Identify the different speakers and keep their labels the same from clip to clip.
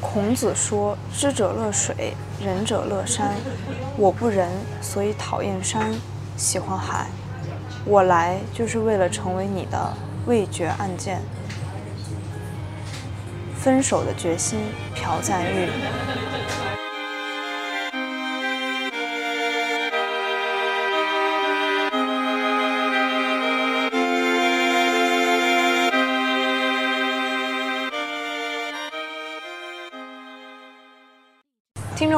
Speaker 1: 孔子说：“知者乐水，仁者乐山。我不仁，所以讨厌山，喜欢海。我来就是为了成为你的味觉按键。”分手的决心，朴赞玉。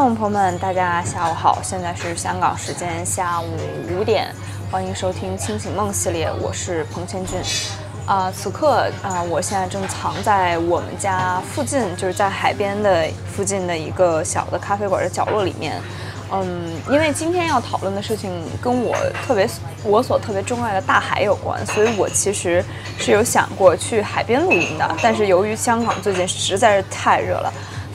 Speaker 1: 众朋友们，大家下午好，现在是香港时间下午五点，欢迎收听清醒梦系列，我是彭千俊。啊，此刻啊，我现在正藏在我们家附近，就是在海边的附近的一个小的咖啡馆的角落里面。嗯，因为今天要讨论的事情跟我特别我所特别钟爱的大海有关，所以我其实是有想过去海边录音的。但是由于香港最近实在是太热了，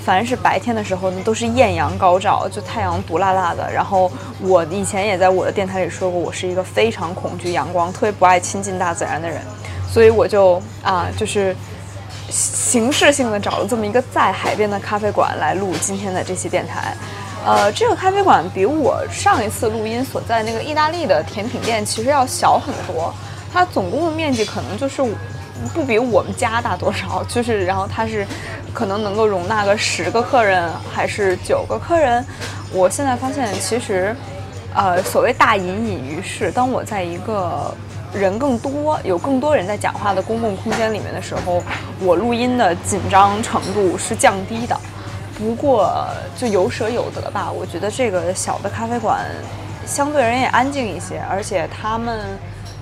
Speaker 1: 凡是白天的时候呢，都是艳阳高照，就太阳毒辣辣的。然后我以前也在我的电台里说过，我是一个非常恐惧阳光、特别不爱亲近大自然的人。所以我就啊，就是形式性的找了这么一个在海边的咖啡馆来录今天的这期电台。呃，这个咖啡馆比我上一次录音所在那个意大利的甜品店其实要小很多，它总共的面积可能就是不比我们家大多少，就是然后它是可能能够容纳个十个客人还是九个客人。我现在发现其实，呃，所谓大隐隐于市，当我在一个。人更多，有更多人在讲话的公共空间里面的时候，我录音的紧张程度是降低的。不过就有舍有得吧，我觉得这个小的咖啡馆相对而言也安静一些，而且他们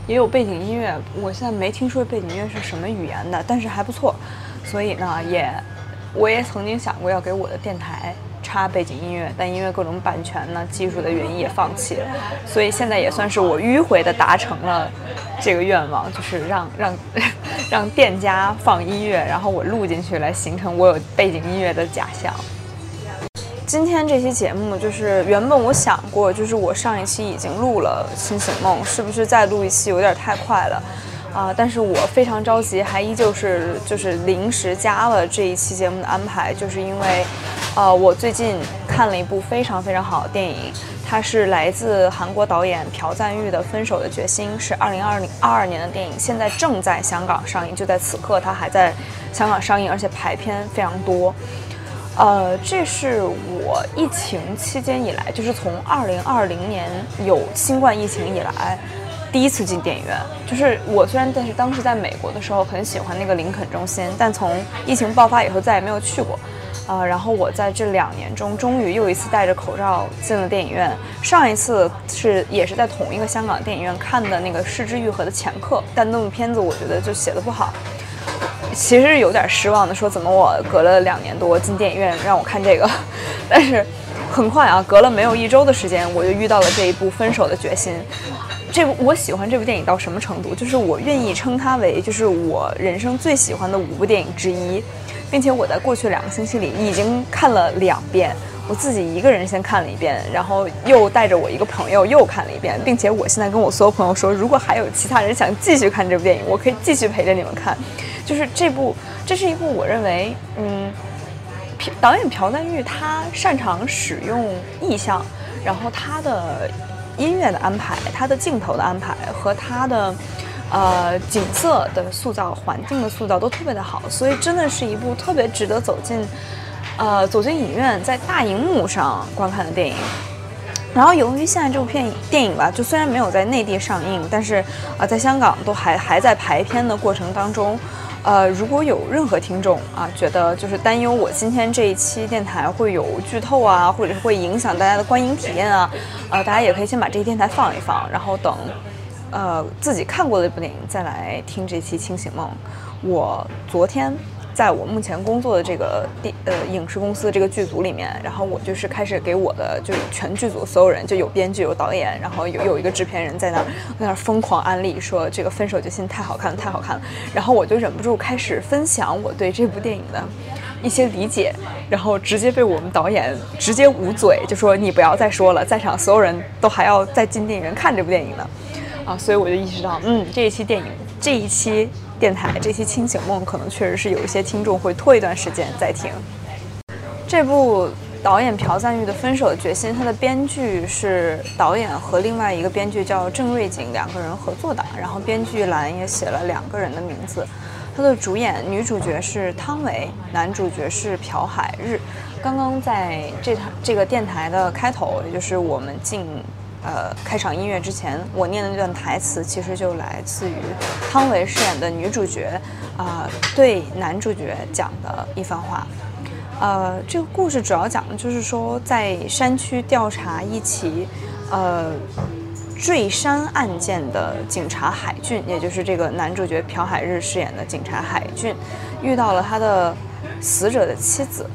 Speaker 1: 也有背景音乐。我现在没听说背景音乐是什么语言的，但是还不错。所以呢，也我也曾经想过要给我的电台。插背景音乐，但因为各种版权呢、技术的原因也放弃了，所以现在也算是我迂回的达成了这个愿望，就是让让让店家放音乐，然后我录进去，来形成我有背景音乐的假象。今天这期节目就是原本我想过，就是我上一期已经录了《清醒梦》，是不是再录一期有点太快了啊？但是我非常着急，还依旧是就是临时加了这一期节目的安排，就是因为。呃，我最近看了一部非常非常好的电影，它是来自韩国导演朴赞玉的《分手的决心》，是二零二零二二年的电影，现在正在香港上映，就在此刻，它还在香港上映，而且排片非常多。呃，这是我疫情期间以来，就是从二零二零年有新冠疫情以来，第一次进电影院。就是我虽然但是当时在美国的时候很喜欢那个林肯中心，但从疫情爆发以后再也没有去过。呃，然后我在这两年中，终于又一次戴着口罩进了电影院。上一次是也是在同一个香港电影院看的那个《失之愈合》的前客，但那部片子我觉得就写的不好，其实有点失望的。说怎么我隔了两年多进电影院让我看这个，但是很快啊，隔了没有一周的时间，我就遇到了这一部《分手的决心》。这部我喜欢这部电影到什么程度？就是我愿意称它为就是我人生最喜欢的五部电影之一。并且我在过去两个星期里已经看了两遍，我自己一个人先看了一遍，然后又带着我一个朋友又看了一遍，并且我现在跟我所有朋友说，如果还有其他人想继续看这部电影，我可以继续陪着你们看。就是这部，这是一部我认为，嗯，导演朴赞玉他擅长使用意象，然后他的音乐的安排，他的镜头的安排和他的。呃，景色的塑造、环境的塑造都特别的好，所以真的是一部特别值得走进，呃，走进影院，在大荧幕上观看的电影。然后，由于现在这部片电影吧，就虽然没有在内地上映，但是啊，在香港都还还在排片的过程当中。呃，如果有任何听众啊，觉得就是担忧我今天这一期电台会有剧透啊，或者是会影响大家的观影体验啊，呃，大家也可以先把这一电台放一放，然后等。呃，自己看过的一部电影，再来听这期《清醒梦》。我昨天在我目前工作的这个电呃影视公司这个剧组里面，然后我就是开始给我的就全剧组所有人，就有编剧、有导演，然后有有一个制片人在那儿在那儿疯狂安利，说这个《分手决心》太好看了，太好看了。然后我就忍不住开始分享我对这部电影的一些理解，然后直接被我们导演直接捂嘴，就说你不要再说了，在场所有人都还要再进电影院看这部电影呢。啊，所以我就意识到，嗯，这一期电影，这一期电台，这期清醒梦，可能确实是有一些听众会拖一段时间再听。这部导演朴赞玉的《分手的决心》，他的编剧是导演和另外一个编剧叫郑瑞景两个人合作的，然后编剧栏也写了两个人的名字。他的主演女主角是汤唯，男主角是朴海日。刚刚在这台这个电台的开头，也就是我们进呃开场音乐之前，我念的那段台词，其实就来自于汤唯饰演的女主角啊对男主角讲的一番话。呃，这个故事主要讲的就是说，在山区调查一起呃坠山案件的警察海俊，也就是这个男主角朴海日饰演的警察海俊，遇到了他的死者的妻子，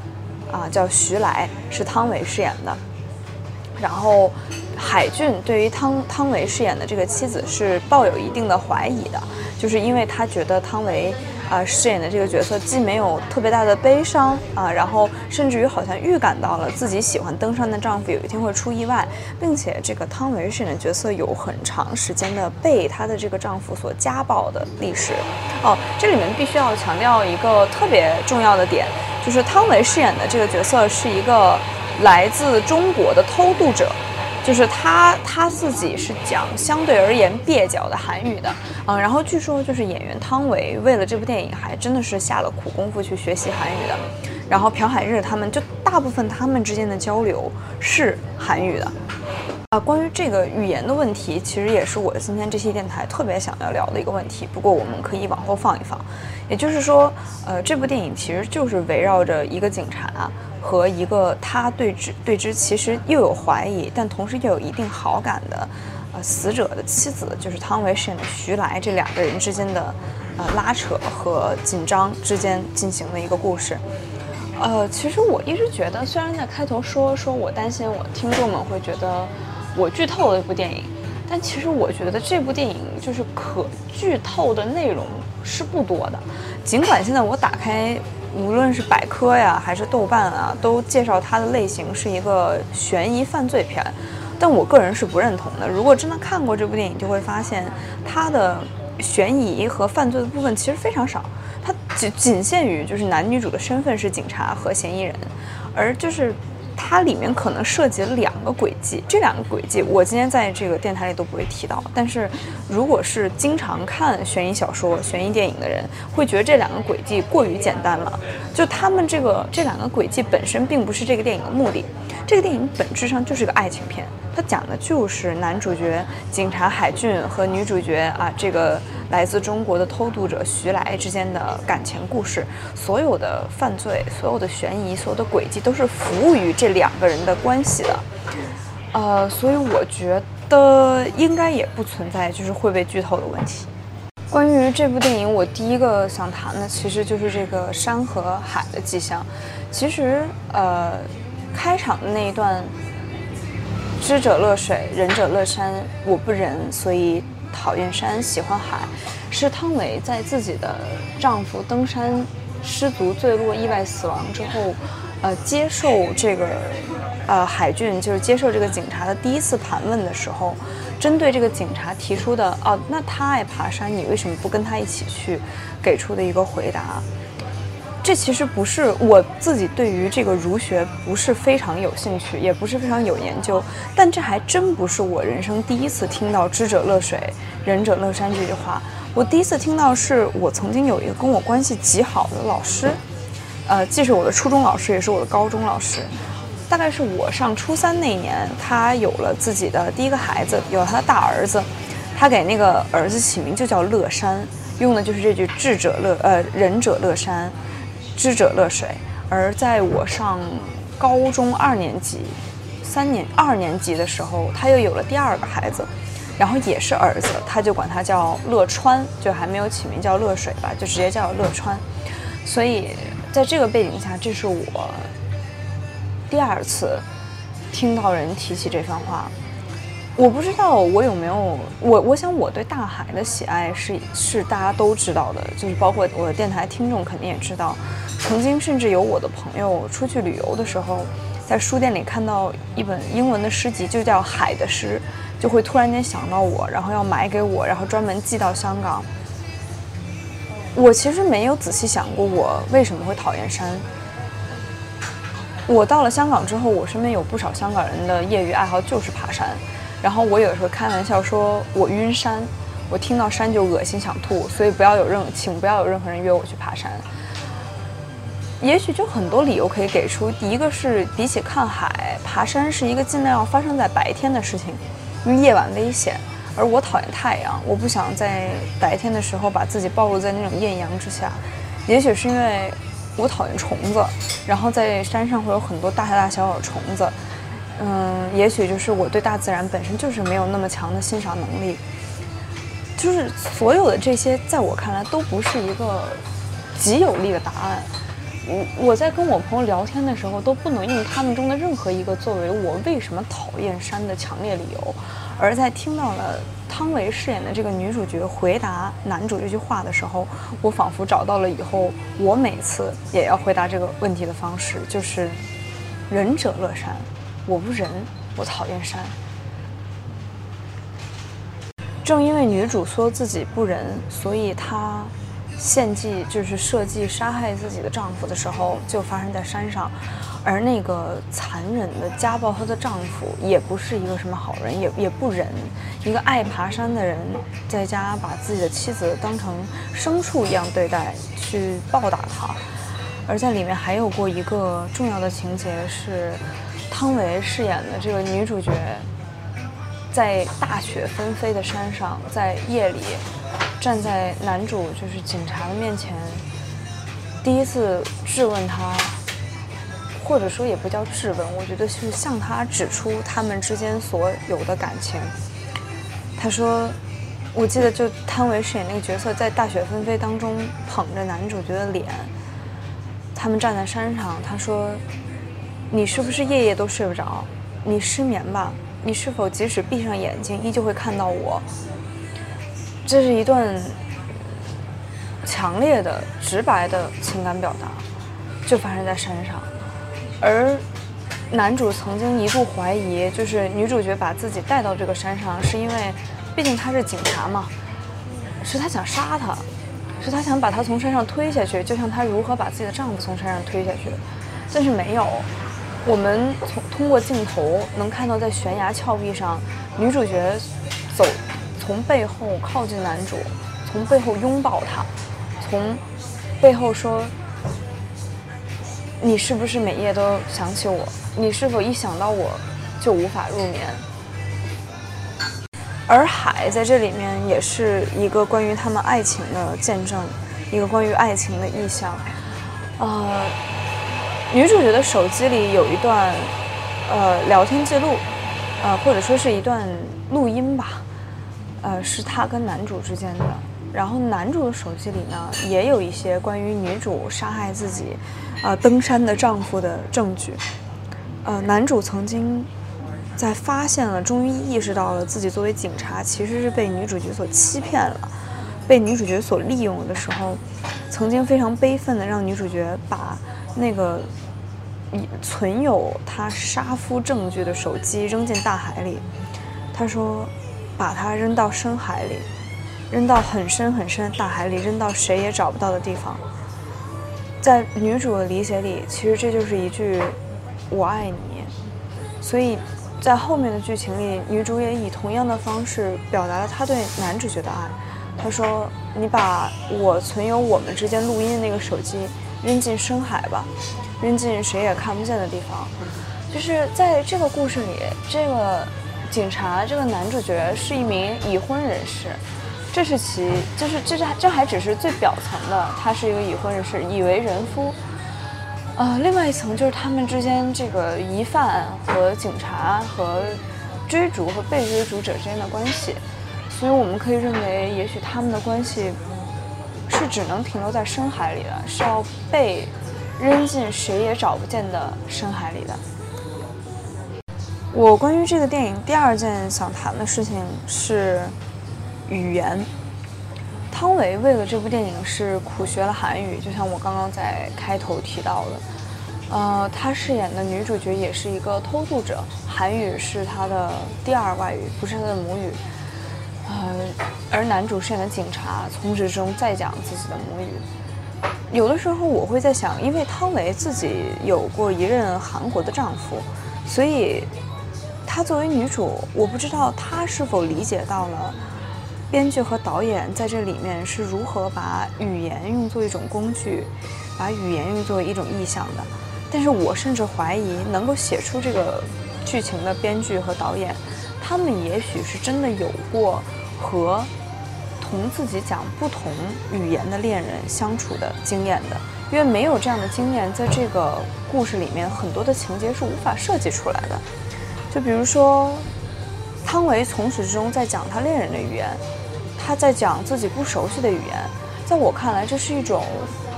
Speaker 1: 啊，叫徐来，是汤唯饰演的。然后海俊对于汤汤唯饰演的这个妻子是抱有一定的怀疑的，就是因为他觉得汤唯。啊，饰演的这个角色既没有特别大的悲伤啊，然后甚至于好像预感到了自己喜欢登山的丈夫有一天会出意外，并且这个汤唯饰演的角色有很长时间的被她的这个丈夫所家暴的历史。哦，这里面必须要强调一个特别重要的点，就是汤唯饰演的这个角色是一个来自中国的偷渡者。就是他他自己是讲相对而言蹩脚的韩语的，嗯，然后据说就是演员汤唯为了这部电影还真的是下了苦功夫去学习韩语的，然后朴海日他们就大部分他们之间的交流是韩语的。啊，关于这个语言的问题，其实也是我今天这期电台特别想要聊的一个问题。不过我们可以往后放一放。也就是说，呃，这部电影其实就是围绕着一个警察和一个他对之对之其实又有怀疑，但同时又有一定好感的，呃，死者的妻子，就是汤唯饰演的徐来这两个人之间的，呃，拉扯和紧张之间进行的一个故事。呃，其实我一直觉得，虽然在开头说说我担心我听众们会觉得。我剧透了一部电影，但其实我觉得这部电影就是可剧透的内容是不多的。尽管现在我打开，无论是百科呀还是豆瓣啊，都介绍它的类型是一个悬疑犯罪片，但我个人是不认同的。如果真的看过这部电影，就会发现它的悬疑和犯罪的部分其实非常少，它仅仅限于就是男女主的身份是警察和嫌疑人，而就是。它里面可能涉及了两个轨迹，这两个轨迹我今天在这个电台里都不会提到。但是，如果是经常看悬疑小说、悬疑电影的人，会觉得这两个轨迹过于简单了。就他们这个这两个轨迹本身并不是这个电影的目的，这个电影本质上就是个爱情片。它讲的就是男主角警察海俊和女主角啊，这个来自中国的偷渡者徐来之间的感情故事。所有的犯罪、所有的悬疑、所有的轨迹都是服务于这两个人的关系的。呃，所以我觉得应该也不存在就是会被剧透的问题。关于这部电影，我第一个想谈的其实就是这个山和海的迹象。其实，呃，开场的那一段。知者乐水，仁者乐山。我不仁，所以讨厌山，喜欢海。是汤唯在自己的丈夫登山失足坠落、意外死亡之后，呃，接受这个呃海俊，就是接受这个警察的第一次盘问的时候，针对这个警察提出的哦，那他爱爬山，你为什么不跟他一起去？给出的一个回答。这其实不是我自己对于这个儒学不是非常有兴趣，也不是非常有研究，但这还真不是我人生第一次听到“知者乐水，仁者乐山”这句话。我第一次听到是我曾经有一个跟我关系极好的老师，呃，既是我的初中老师，也是我的高中老师。大概是我上初三那年，他有了自己的第一个孩子，有了他的大儿子，他给那个儿子起名就叫乐山，用的就是这句“智者乐，呃，仁者乐山”。知者乐水，而在我上高中二年级、三年二年级的时候，他又有了第二个孩子，然后也是儿子，他就管他叫乐川，就还没有起名叫乐水吧，就直接叫乐川。所以在这个背景下，这是我第二次听到人提起这番话。我不知道我有没有我，我想我对大海的喜爱是是大家都知道的，就是包括我的电台听众肯定也知道。曾经甚至有我的朋友出去旅游的时候，在书店里看到一本英文的诗集，就叫《海的诗》，就会突然间想到我，然后要买给我，然后专门寄到香港。我其实没有仔细想过我为什么会讨厌山。我到了香港之后，我身边有不少香港人的业余爱好就是爬山，然后我有时候开玩笑说我晕山，我听到山就恶心想吐，所以不要有任请不要有任何人约我去爬山。也许就很多理由可以给出，第一个是比起看海，爬山是一个尽量要发生在白天的事情，因为夜晚危险，而我讨厌太阳，我不想在白天的时候把自己暴露在那种艳阳之下。也许是因为。我讨厌虫子，然后在山上会有很多大大小小的虫子，嗯，也许就是我对大自然本身就是没有那么强的欣赏能力，就是所有的这些在我看来都不是一个极有力的答案。我我在跟我朋友聊天的时候都不能用他们中的任何一个作为我为什么讨厌山的强烈理由，而在听到了。汤唯饰演的这个女主角回答男主这句话的时候，我仿佛找到了以后我每次也要回答这个问题的方式，就是“仁者乐山”，我不仁，我讨厌山。正因为女主说自己不仁，所以她献祭，就是设计杀害自己的丈夫的时候，就发生在山上。而那个残忍的家暴她的丈夫，也不是一个什么好人，也也不仁。一个爱爬山的人，在家把自己的妻子当成牲畜一样对待，去暴打她。而在里面还有过一个重要的情节是，汤唯饰演的这个女主角，在大雪纷飞的山上，在夜里，站在男主就是警察的面前，第一次质问他。或者说也不叫质问，我觉得是向他指出他们之间所有的感情。他说：“我记得就汤唯饰演那个角色，在大雪纷飞当中捧着男主角的脸，他们站在山上。他说：‘你是不是夜夜都睡不着？你失眠吧？你是否即使闭上眼睛，依旧会看到我？’这是一段强烈的、直白的情感表达，就发生在山上。”而男主曾经一度怀疑，就是女主角把自己带到这个山上，是因为，毕竟他是警察嘛，是他想杀他，是他想把他从山上推下去，就像他如何把自己的丈夫从山上推下去。但是没有，我们从通过镜头能看到，在悬崖峭壁上，女主角走，从背后靠近男主，从背后拥抱他，从背后说。你是不是每夜都想起我？你是否一想到我就无法入眠？而海在这里面也是一个关于他们爱情的见证，一个关于爱情的意象。呃，女主角的手机里有一段呃聊天记录，呃或者说是一段录音吧，呃是她跟男主之间的。然后男主的手机里呢，也有一些关于女主杀害自己，呃，登山的丈夫的证据。呃，男主曾经在发现了，终于意识到了自己作为警察其实是被女主角所欺骗了，被女主角所利用的时候，曾经非常悲愤的让女主角把那个存有他杀夫证据的手机扔进大海里。他说，把它扔到深海里。扔到很深很深的大海里，扔到谁也找不到的地方。在女主的理解里，其实这就是一句“我爱你”。所以，在后面的剧情里，女主也以同样的方式表达了她对男主角的爱。她说：“你把我存有我们之间录音的那个手机扔进深海吧，扔进谁也看不见的地方。”就是在这个故事里，这个警察，这个男主角是一名已婚人士。这是其，就是这是这还只是最表层的，他是一个已婚人士，已为人夫。呃，另外一层就是他们之间这个疑犯和警察和追逐和被追逐者之间的关系，所以我们可以认为，也许他们的关系是只能停留在深海里的，是要被扔进谁也找不见的深海里的。我关于这个电影第二件想谈的事情是。语言，汤唯为了这部电影是苦学了韩语，就像我刚刚在开头提到的。呃，她饰演的女主角也是一个偷渡者，韩语是她的第二外语，不是她的母语。呃，而男主饰演的警察从始至终在讲自己的母语。有的时候我会在想，因为汤唯自己有过一任韩国的丈夫，所以她作为女主，我不知道她是否理解到了编剧和导演在这里面是如何把语言用作一种工具，把语言用作一种意象的。但是我甚至怀疑，能够写出这个剧情的编剧和导演，他们也许是真的有过和同自己讲不同语言的恋人相处的经验的，因为没有这样的经验，在这个故事里面，很多的情节是无法设计出来的。就比如说，汤唯从始至终在讲他恋人的语言，他在讲自己不熟悉的语言，在我看来，这是一种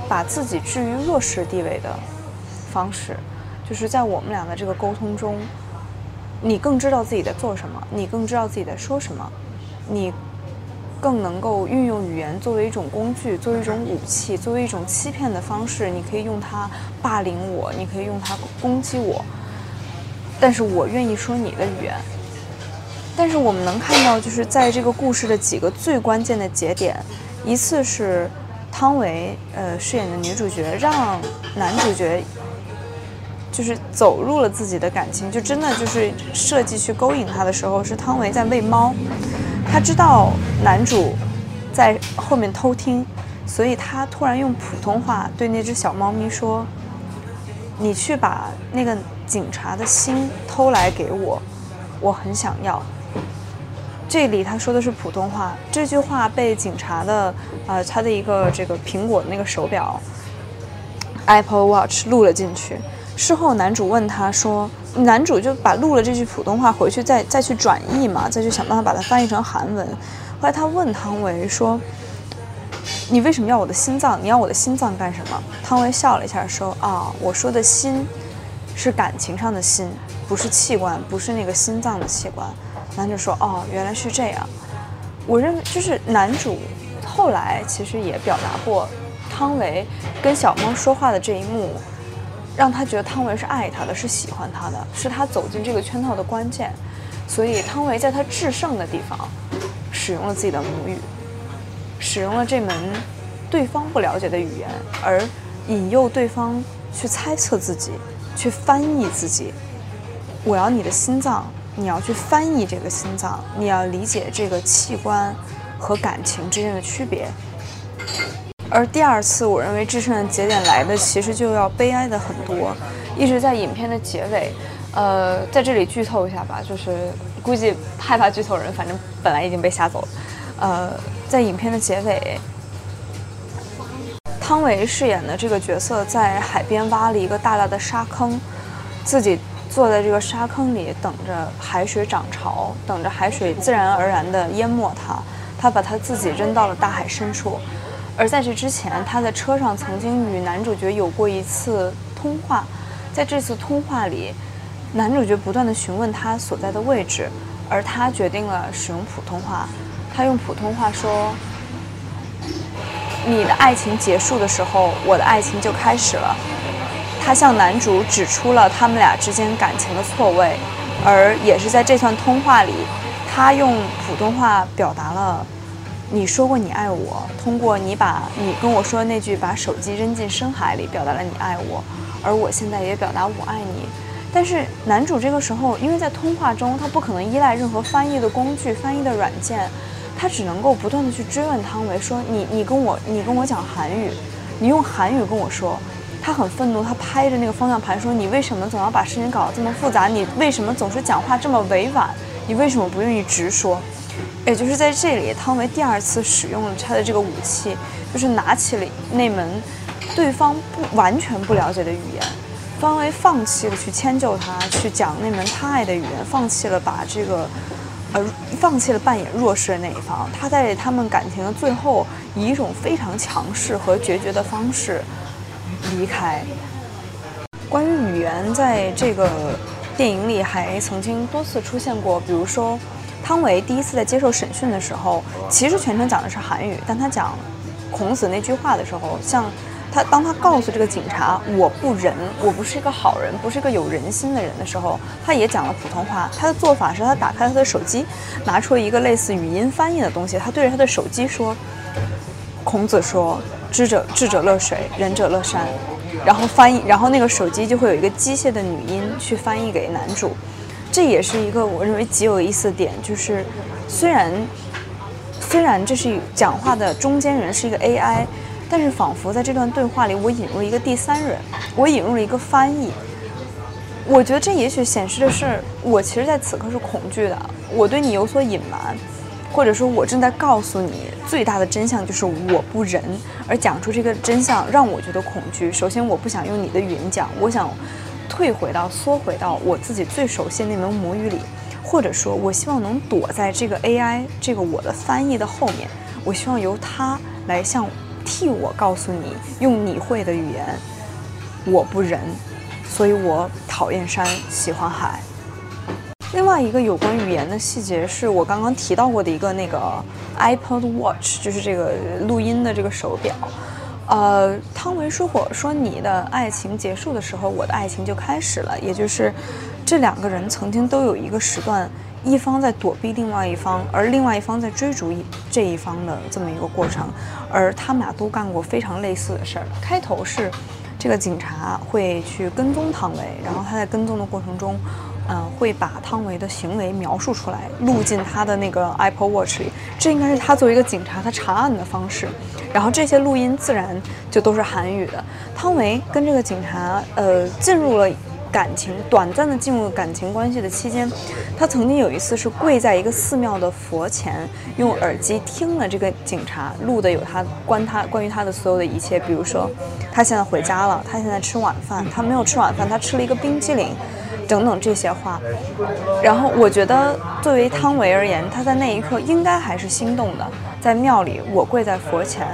Speaker 1: 把自己置于弱势地位的。方式，就是在我们俩的这个沟通中，你更知道自己在做什么，你更知道自己在说什么，你更能够运用语言作为一种工具，作为一种武器，作为一种欺骗的方式。你可以用它霸凌我，你可以用它攻击我，但是我愿意说你的语言。但是我们能看到，就是在这个故事的几个最关键的节点，一次是汤唯呃饰演的女主角让男主角。就是走入了自己的感情，就真的就是设计去勾引他的时候，是汤唯在喂猫，他知道男主在后面偷听，所以他突然用普通话对那只小猫咪说：“你去把那个警察的心偷来给我，我很想要。”这里他说的是普通话，这句话被警察的呃他的一个这个苹果的那个手表 Apple Watch 录了进去。事后，男主问他说：“男主就把录了这句普通话回去，再再去转译嘛，再去想办法把它翻译成韩文。”后来他问汤唯说：“你为什么要我的心脏？你要我的心脏干什么？”汤唯笑了一下说：“啊，我说的心是感情上的心，不是器官，不是那个心脏的器官。”男主说：“哦，原来是这样。”我认为就是男主后来其实也表达过，汤唯跟小猫说话的这一幕。让他觉得汤唯是爱他的，是喜欢他的，是他走进这个圈套的关键。所以汤唯在他制胜的地方，使用了自己的母语，使用了这门对方不了解的语言，而引诱对方去猜测自己，去翻译自己。我要你的心脏，你要去翻译这个心脏，你要理解这个器官和感情之间的区别。而第二次，我认为制胜的节点来的其实就要悲哀的很多，一直在影片的结尾，呃，在这里剧透一下吧，就是估计害怕剧透人，反正本来已经被吓走了，呃，在影片的结尾，汤唯饰演的这个角色在海边挖了一个大大的沙坑，自己坐在这个沙坑里，等着海水涨潮，等着海水自然而然的淹没他，他把他自己扔到了大海深处。而在这之前，他在车上曾经与男主角有过一次通话，在这次通话里，男主角不断的询问他所在的位置，而他决定了使用普通话。他用普通话说：“你的爱情结束的时候，我的爱情就开始了。”他向男主指出了他们俩之间感情的错位，而也是在这段通话里，他用普通话表达了。你说过你爱我，通过你把你跟我说的那句把手机扔进深海里，表达了你爱我，而我现在也表达我爱你。但是男主这个时候，因为在通话中，他不可能依赖任何翻译的工具、翻译的软件，他只能够不断的去追问汤唯说：“你你跟我你跟我讲韩语，你用韩语跟我说。”他很愤怒，他拍着那个方向盘说：“你为什么总要把事情搞得这么复杂？你为什么总是讲话这么委婉？你为什么不愿意直说？”也就是在这里，汤唯第二次使用了他的这个武器，就是拿起了那门对方不完全不了解的语言。汤唯放弃了去迁就他，去讲那门他爱的语言，放弃了把这个，呃，放弃了扮演弱势的那一方。他在他们感情的最后，以一种非常强势和决绝的方式离开。关于语言，在这个电影里还曾经多次出现过，比如说。汤唯第一次在接受审讯的时候，其实全程讲的是韩语，但他讲孔子那句话的时候，像他当他告诉这个警察“我不仁，我不是一个好人，不是一个有人心的人”的时候，他也讲了普通话。他的做法是他打开他的手机，拿出了一个类似语音翻译的东西，他对着他的手机说：“孔子说：“知者智者乐水，仁者乐山。”然后翻译，然后那个手机就会有一个机械的女音去翻译给男主。这也是一个我认为极有意思的点，就是虽然虽然这是讲话的中间人是一个 AI，但是仿佛在这段对话里，我引入一个第三人，我引入了一个翻译。我觉得这也许显示的是，我其实在此刻是恐惧的，我对你有所隐瞒。或者说，我正在告诉你最大的真相就是我不仁，而讲出这个真相让我觉得恐惧。首先，我不想用你的语言讲，我想退回到、缩回到我自己最熟悉那门母语里，或者说，我希望能躲在这个 AI 这个我的翻译的后面，我希望由它来向替我告诉你，用你会的语言，我不仁，所以我讨厌山，喜欢海。另外一个有关语言的细节是我刚刚提到过的一个那个 iPod Watch，就是这个录音的这个手表。呃，汤唯说过，说你的爱情结束的时候，我的爱情就开始了，也就是这两个人曾经都有一个时段，一方在躲避另外一方，而另外一方在追逐一这一方的这么一个过程，而他们俩都干过非常类似的事儿。开头是这个警察会去跟踪汤唯，然后他在跟踪的过程中。嗯，会把汤唯的行为描述出来，录进他的那个 Apple Watch 里。这应该是他作为一个警察他查案的方式。然后这些录音自然就都是韩语的。汤唯跟这个警察呃进入了感情，短暂的进入感情关系的期间，他曾经有一次是跪在一个寺庙的佛前，用耳机听了这个警察录的有他关他关于他的所有的一切，比如说他现在回家了，他现在吃晚饭，他没有吃晚饭，他吃了一个冰激凌。等等这些话，然后我觉得作为汤唯而言，他在那一刻应该还是心动的。在庙里，我跪在佛前，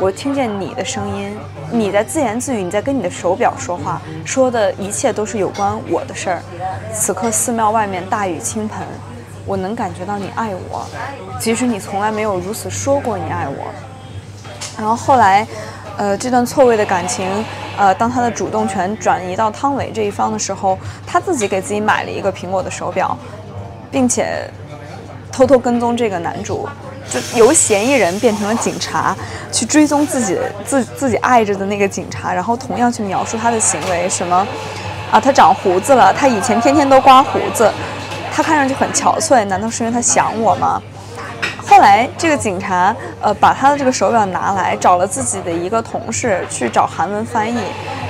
Speaker 1: 我听见你的声音，你在自言自语，你在跟你的手表说话，说的一切都是有关我的事儿。此刻寺庙外面大雨倾盆，我能感觉到你爱我，即使你从来没有如此说过你爱我。然后后来，呃，这段错位的感情。呃，当他的主动权转移到汤唯这一方的时候，他自己给自己买了一个苹果的手表，并且偷偷跟踪这个男主，就由嫌疑人变成了警察，去追踪自己自自己爱着的那个警察，然后同样去描述他的行为，什么啊，他长胡子了，他以前天天都刮胡子，他看上去很憔悴，难道是因为他想我吗？后来，这个警察呃把他的这个手表拿来，找了自己的一个同事去找韩文翻译，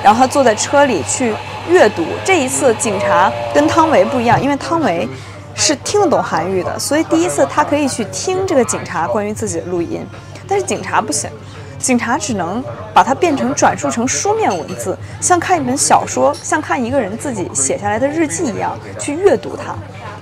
Speaker 1: 然后他坐在车里去阅读。这一次，警察跟汤唯不一样，因为汤唯是听得懂韩语的，所以第一次他可以去听这个警察关于自己的录音，但是警察不行，警察只能把它变成转述成书面文字，像看一本小说，像看一个人自己写下来的日记一样去阅读它。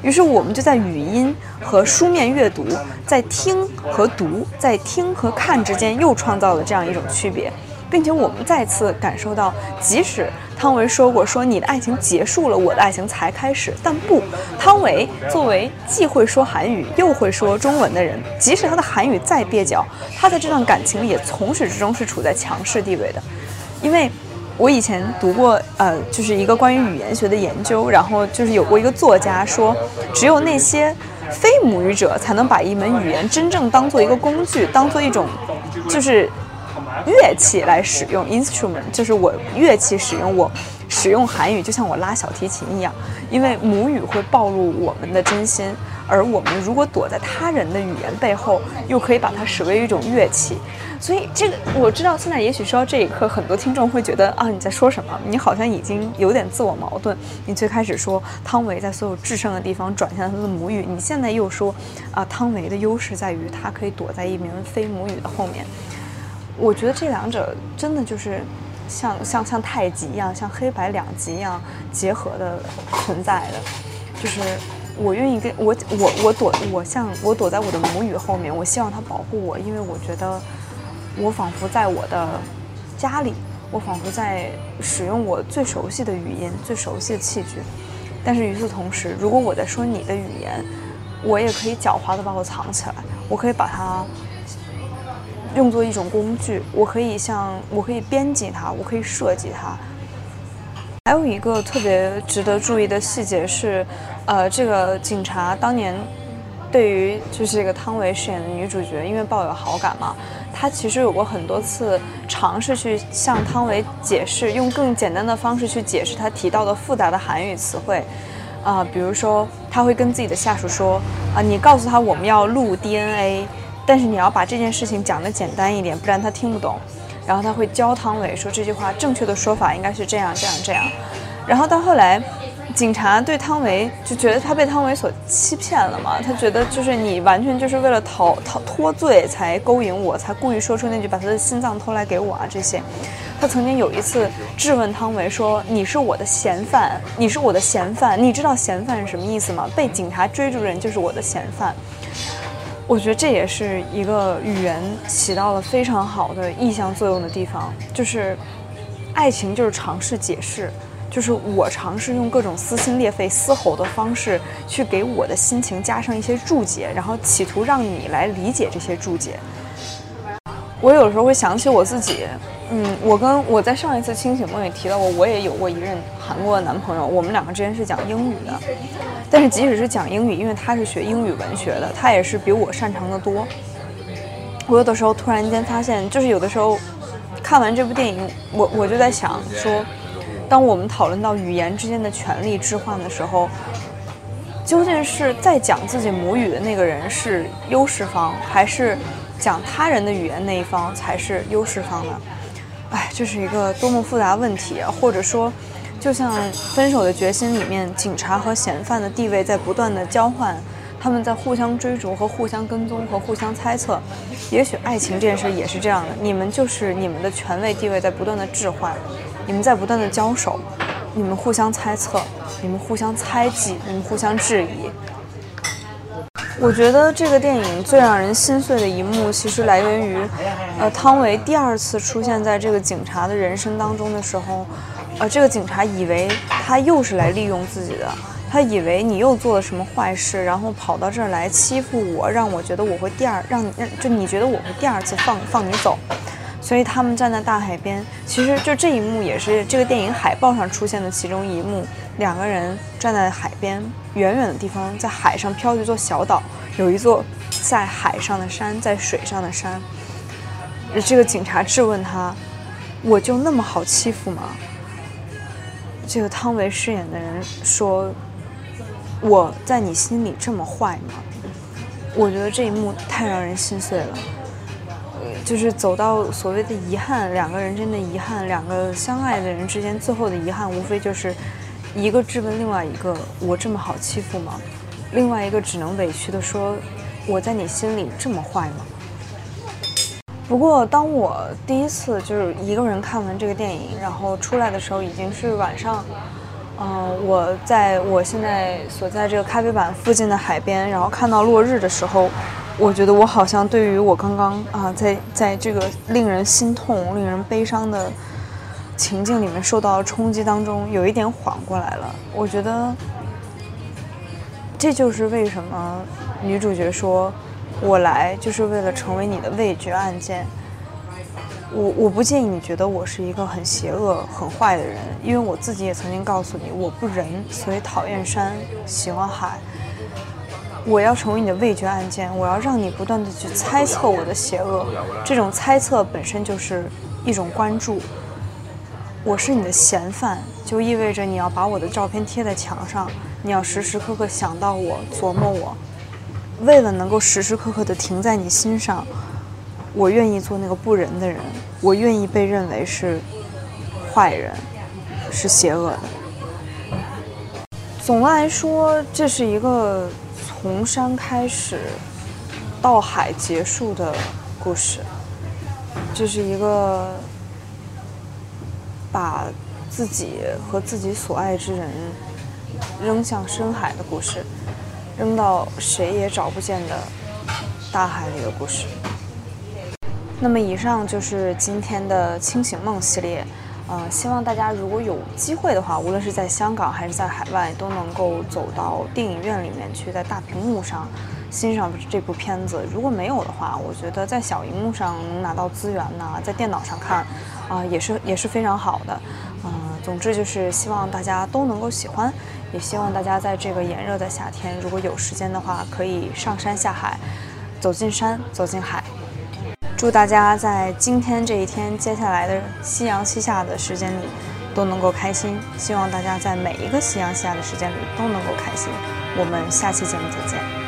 Speaker 1: 于是我们就在语音和书面阅读，在听和读，在听和看之间又创造了这样一种区别，并且我们再次感受到，即使汤唯说过说你的爱情结束了，我的爱情才开始，但不，汤唯作为既会说韩语又会说中文的人，即使他的韩语再蹩脚，他在这段感情里也从始至终是处在强势地位的，因为。我以前读过，呃，就是一个关于语言学的研究，然后就是有过一个作家说，只有那些非母语者才能把一门语言真正当做一个工具，当做一种就是乐器来使用，instrument，就是我乐器使用，我使用韩语就像我拉小提琴一样，因为母语会暴露我们的真心，而我们如果躲在他人的语言背后，又可以把它视为一种乐器。所以这个我知道，现在也许说到这一刻，很多听众会觉得啊，你在说什么？你好像已经有点自我矛盾。你最开始说汤唯在所有制胜的地方转向他的母语，你现在又说啊，汤唯的优势在于他可以躲在一名非母语的后面。我觉得这两者真的就是像像像太极一样，像黑白两极一样结合的存在的。就是我愿意跟我我我躲我像我躲在我的母语后面，我希望他保护我，因为我觉得。我仿佛在我的家里，我仿佛在使用我最熟悉的语音、最熟悉的器具。但是与此同时，如果我在说你的语言，我也可以狡猾地把我藏起来，我可以把它用作一种工具，我可以像我可以编辑它，我可以设计它。还有一个特别值得注意的细节是，呃，这个警察当年对于就是这个汤唯饰演的女主角，因为抱有好感嘛。他其实有过很多次尝试去向汤唯解释，用更简单的方式去解释他提到的复杂的韩语词汇。啊，比如说他会跟自己的下属说：“啊，你告诉他我们要录 DNA，但是你要把这件事情讲得简单一点，不然他听不懂。”然后他会教汤唯说这句话正确的说法应该是这样这样这样。然后到后来。警察对汤唯就觉得他被汤唯所欺骗了嘛？他觉得就是你完全就是为了逃逃脱罪才勾引我，才故意说出那句把他的心脏偷来给我啊这些。他曾经有一次质问汤唯说：“你是我的嫌犯，你是我的嫌犯，你知道嫌犯是什么意思吗？被警察追逐的人就是我的嫌犯。”我觉得这也是一个语言起到了非常好的意向作用的地方，就是爱情就是尝试解释。就是我尝试用各种撕心裂肺、嘶吼的方式，去给我的心情加上一些注解，然后企图让你来理解这些注解。我有时候会想起我自己，嗯，我跟我在上一次清醒梦也提到过，我也有过一任韩国的男朋友，我们两个之间是讲英语的，但是即使是讲英语，因为他是学英语文学的，他也是比我擅长的多。我有的时候突然间发现，就是有的时候看完这部电影，我我就在想说。当我们讨论到语言之间的权力置换的时候，究竟是在讲自己母语的那个人是优势方，还是讲他人的语言那一方才是优势方呢？哎，这是一个多么复杂问题啊！或者说，就像《分手的决心》里面，警察和嫌犯的地位在不断的交换，他们在互相追逐和互相跟踪和互相猜测。也许爱情这件事也是这样的，你们就是你们的权位地位在不断的置换。你们在不断的交手，你们互相猜测，你们互相猜忌，你们互相质疑。我觉得这个电影最让人心碎的一幕，其实来源于，呃，汤唯第二次出现在这个警察的人生当中的时候，呃，这个警察以为他又是来利用自己的，他以为你又做了什么坏事，然后跑到这儿来欺负我，让我觉得我会第二，让你让就你觉得我会第二次放放你走。所以他们站在大海边，其实就这一幕也是这个电影海报上出现的其中一幕。两个人站在海边，远远的地方，在海上飘着一座小岛，有一座在海上的山，在水上的山。这个警察质问他：“我就那么好欺负吗？”这个汤唯饰演的人说：“我在你心里这么坏吗？”我觉得这一幕太让人心碎了。就是走到所谓的遗憾，两个人之间的遗憾，两个相爱的人之间最后的遗憾，无非就是一个质问另外一个：“我这么好欺负吗？”另外一个只能委屈的说：“我在你心里这么坏吗？”不过，当我第一次就是一个人看完这个电影，然后出来的时候已经是晚上，嗯，我在我现在所在这个咖啡馆附近的海边，然后看到落日的时候。我觉得我好像对于我刚刚啊，在在这个令人心痛、令人悲伤的情境里面受到冲击当中，有一点缓过来了。我觉得这就是为什么女主角说：“我来就是为了成为你的味觉案件。”我我不介意你觉得我是一个很邪恶、很坏的人，因为我自己也曾经告诉你，我不仁，所以讨厌山，喜欢海。我要成为你的味觉案件，我要让你不断的去猜测我的邪恶，这种猜测本身就是一种关注。我是你的嫌犯，就意味着你要把我的照片贴在墙上，你要时时刻刻想到我，琢磨我。为了能够时时刻刻的停在你心上，我愿意做那个不仁的人，我愿意被认为是坏人，是邪恶的。总的来说，这是一个。从山开始，到海结束的故事，这是一个把自己和自己所爱之人扔向深海的故事，扔到谁也找不见的大海里的故事。那么，以上就是今天的清醒梦系列。呃，希望大家如果有机会的话，无论是在香港还是在海外，都能够走到电影院里面去，在大屏幕上欣赏这部片子。如果没有的话，我觉得在小荧幕上能拿到资源呢，在电脑上看，啊，也是也是非常好的。嗯，总之就是希望大家都能够喜欢，也希望大家在这个炎热的夏天，如果有时间的话，可以上山下海，走进山，走进海。祝大家在今天这一天、接下来的夕阳西下的时间里都能够开心。希望大家在每一个夕阳西下的时间里都能够开心。我们下期节目再见。